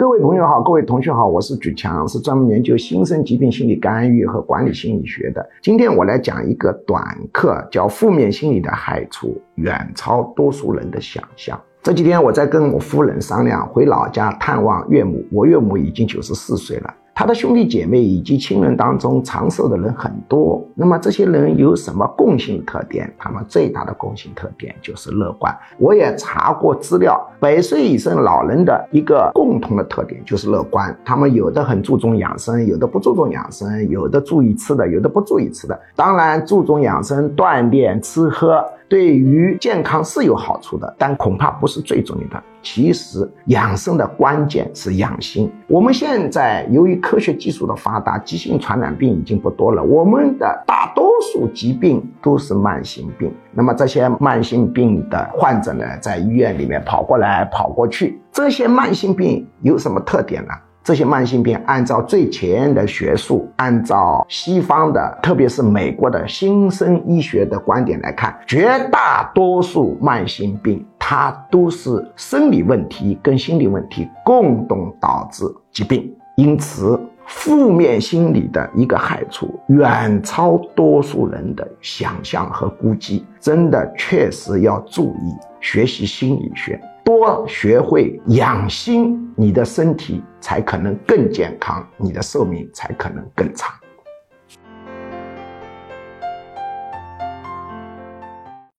各位朋友好，各位同学好，我是举强，是专门研究新生疾病心理干预和管理心理学的。今天我来讲一个短课，叫负面心理的害处远超多数人的想象。这几天我在跟我夫人商量，回老家探望岳母，我岳母已经九十四岁了。他的兄弟姐妹以及亲人当中长寿的人很多，那么这些人有什么共性特点？他们最大的共性特点就是乐观。我也查过资料，百岁以上老人的一个共同的特点就是乐观。他们有的很注重养生，有的不注重养生，有的注意吃的，有的不注意吃的。当然，注重养生、锻炼、吃喝。对于健康是有好处的，但恐怕不是最重要的。其实养生的关键是养心。我们现在由于科学技术的发达，急性传染病已经不多了。我们的大多数疾病都是慢性病。那么这些慢性病的患者呢，在医院里面跑过来跑过去。这些慢性病有什么特点呢？这些慢性病，按照最前沿的学术，按照西方的，特别是美国的新生医学的观点来看，绝大多数慢性病，它都是生理问题跟心理问题共同导致疾病。因此，负面心理的一个害处远超多数人的想象和估计，真的确实要注意学习心理学。多学会养心，你的身体才可能更健康，你的寿命才可能更长。